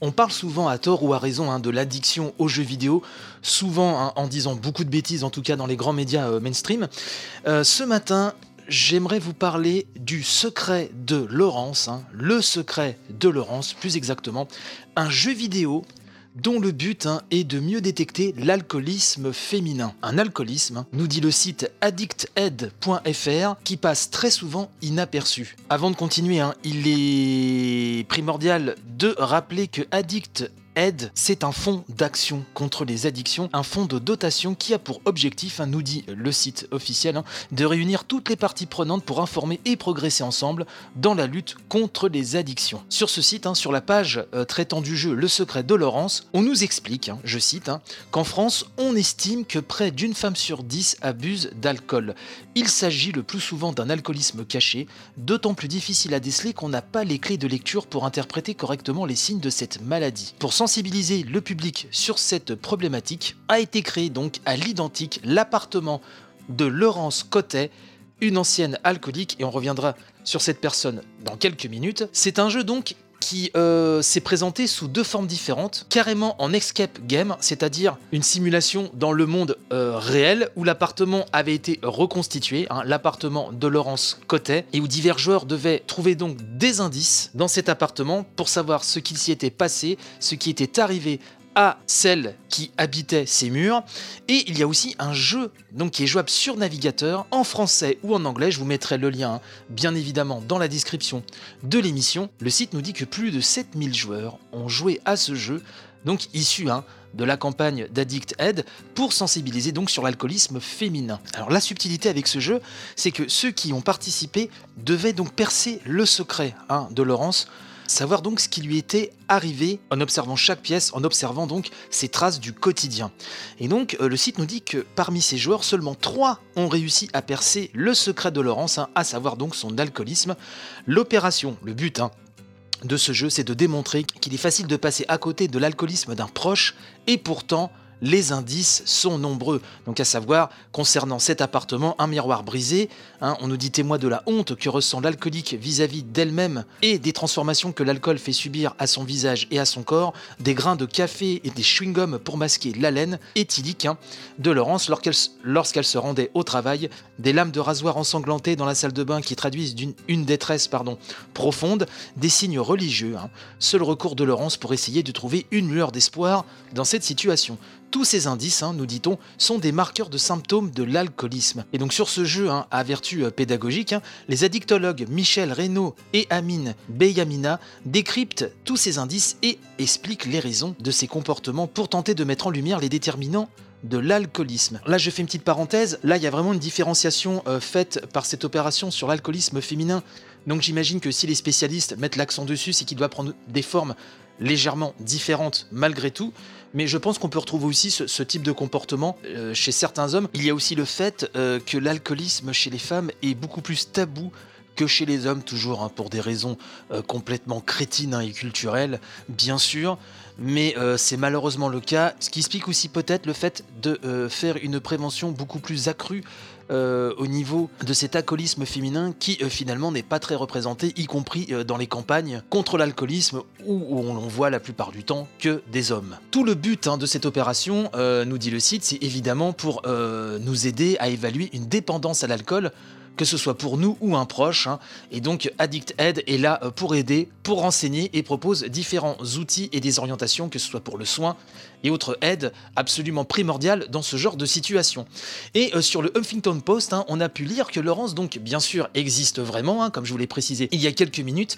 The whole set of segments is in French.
On parle souvent à tort ou à raison hein, de l'addiction aux jeux vidéo, souvent hein, en disant beaucoup de bêtises, en tout cas dans les grands médias euh, mainstream. Euh, ce matin, j'aimerais vous parler du secret de Laurence, hein, le secret de Laurence plus exactement, un jeu vidéo dont le but hein, est de mieux détecter l'alcoolisme féminin. Un alcoolisme, hein, nous dit le site addicted.fr, qui passe très souvent inaperçu. Avant de continuer, hein, il est primordial de rappeler que Addict Aide, c'est un fonds d'action contre les addictions, un fonds de dotation qui a pour objectif, hein, nous dit le site officiel, hein, de réunir toutes les parties prenantes pour informer et progresser ensemble dans la lutte contre les addictions. Sur ce site, hein, sur la page euh, traitant du jeu Le secret de Laurence, on nous explique, je cite, qu'en France, on estime que près d'une femme sur dix abuse d'alcool. Il s'agit le plus souvent d'un alcoolisme caché, d'autant plus difficile à déceler qu'on n'a pas les clés de lecture pour interpréter correctement les signes de cette maladie. Sensibiliser le public sur cette problématique, a été créé donc à l'identique l'appartement de Laurence Cotet, une ancienne alcoolique, et on reviendra sur cette personne dans quelques minutes. C'est un jeu donc qui euh, s'est présenté sous deux formes différentes, carrément en escape game, c'est-à-dire une simulation dans le monde euh, réel où l'appartement avait été reconstitué, hein, l'appartement de Laurence Cotet, et où divers joueurs devaient trouver donc des indices dans cet appartement pour savoir ce qu'il s'y était passé, ce qui était arrivé à celle qui habitait ces murs. Et il y a aussi un jeu donc, qui est jouable sur navigateur en français ou en anglais. Je vous mettrai le lien bien évidemment dans la description de l'émission. Le site nous dit que plus de 7000 joueurs ont joué à ce jeu, donc issu hein, de la campagne d'Addict Aid pour sensibiliser donc sur l'alcoolisme féminin. Alors la subtilité avec ce jeu, c'est que ceux qui ont participé devaient donc percer le secret hein, de Laurence savoir donc ce qui lui était arrivé en observant chaque pièce, en observant donc ses traces du quotidien. Et donc euh, le site nous dit que parmi ces joueurs, seulement 3 ont réussi à percer le secret de Laurence, hein, à savoir donc son alcoolisme. L'opération, le but, hein, de ce jeu, c'est de démontrer qu'il est facile de passer à côté de l'alcoolisme d'un proche et pourtant les indices sont nombreux. Donc à savoir, concernant cet appartement, un miroir brisé, hein, on nous dit témoin de la honte que ressent l'alcoolique vis-à-vis d'elle-même et des transformations que l'alcool fait subir à son visage et à son corps, des grains de café et des chewing-gums pour masquer l'haleine éthylique hein, de Laurence lorsqu'elle se rendait au travail, des lames de rasoir ensanglantées dans la salle de bain qui traduisent une détresse profonde, des signes religieux, hein. seul recours de Laurence pour essayer de trouver une lueur d'espoir dans cette situation. Tous ces indices, hein, nous dit-on, sont des marqueurs de symptômes de l'alcoolisme. Et donc sur ce jeu hein, à vertu euh, pédagogique, hein, les addictologues Michel Reynaud et Amine Beyamina décryptent tous ces indices et expliquent les raisons de ces comportements pour tenter de mettre en lumière les déterminants de l'alcoolisme. Là, je fais une petite parenthèse. Là, il y a vraiment une différenciation euh, faite par cette opération sur l'alcoolisme féminin. Donc, j'imagine que si les spécialistes mettent l'accent dessus, c'est qu'il doit prendre des formes légèrement différentes malgré tout. Mais je pense qu'on peut retrouver aussi ce, type de comportement euh, chez certains hommes. Il y a aussi le fait euh, que l'alcoolisme chez les femmes est beaucoup plus tabou que chez les hommes, toujours hein, pour des raisons euh, complètement crétines hein, et culturelles, bien sûr. Mais c'est malheureusement le cas, ce qui explique aussi peut-être le fait de faire une prévention beaucoup plus accrue euh, au niveau de cet alcoolisme féminin qui euh, finalement n'est pas très représenté, y compris euh, dans les campagnes contre l'alcoolisme où, on on voit la plupart du temps que des hommes. Tout le but hein, de cette opération, nous dit le site, c'est évidemment pour nous aider à évaluer une dépendance à l'alcool que ce soit pour nous ou un proche. Hein. Et donc Addict Aid est là pour aider, pour renseigner et propose différents outils et des orientations, que ce soit pour le soin, et autres aides absolument primordiales dans ce genre de situation. Et euh, sur le Huffington Post, hein, on a pu lire que Laurence, donc bien sûr, existe vraiment, hein, comme je vous l'ai précisé il y a quelques minutes.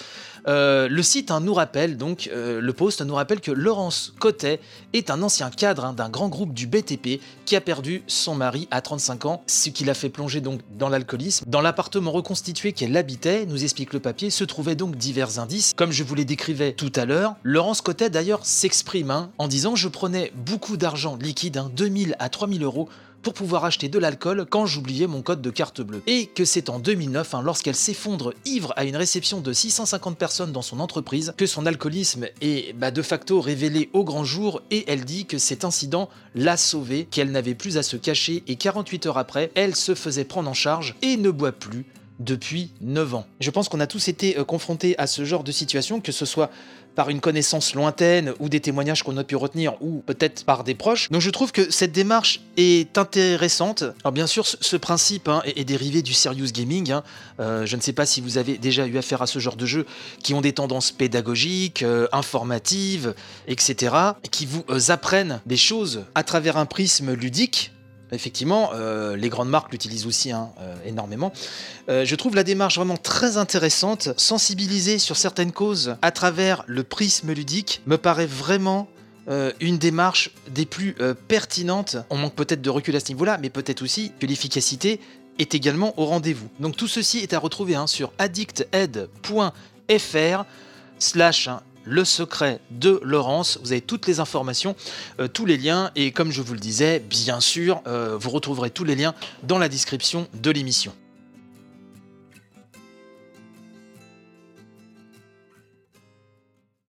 Euh, le site nous rappelle, donc euh, le Post nous rappelle que Laurence Cotet est un ancien cadre d'un grand groupe du BTP qui a perdu son mari à 35 ans, ce qui l'a fait plonger donc dans l'alcoolisme. Dans l'appartement reconstitué qu'elle habitait, nous explique le papier, se trouvaient donc divers indices. Comme je vous les décrivais tout à l'heure, Laurence Cotet d'ailleurs s'exprime en disant je prenais beaucoup d'argent liquide, 2000 hein, à 3000 euros, pour pouvoir acheter de l'alcool quand j'oubliais mon code de carte bleue. Et que c'est en 2009, hein, lorsqu'elle s'effondre ivre à une réception de 650 personnes dans son entreprise, que son alcoolisme est bah, de facto révélé au grand jour et elle dit que cet incident l'a sauvée, qu'elle n'avait plus à se cacher et 48 heures après, elle se faisait prendre en charge et ne boit plus depuis 9 ans. Je pense qu'on a tous été euh, confrontés à ce genre de situation, que ce soit par une connaissance lointaine ou des témoignages qu'on a pu retenir ou peut-être par des proches. Donc je trouve que cette démarche est intéressante. Alors bien sûr, ce, principe hein, est, dérivé du serious gaming. Hein. Euh, je ne sais pas si vous avez déjà eu affaire à ce genre de jeux qui ont des tendances pédagogiques, euh, informatives, etc. et qui vous apprennent des choses à travers un prisme ludique Effectivement, euh, les grandes marques l'utilisent aussi hein, euh, énormément. Euh, je trouve la démarche vraiment très intéressante. Sensibiliser sur certaines causes à travers le prisme ludique me paraît vraiment une démarche des plus pertinentes. On manque peut-être de recul à ce niveau-là, mais peut-être aussi que l'efficacité est également au rendez-vous. Donc tout ceci est à retrouver hein, sur addicted.fr slash hein, le secret de Laurence. Vous avez toutes les informations, euh, tous les liens, et comme je vous le disais, bien sûr, euh, vous retrouverez tous les liens dans la description de l'émission.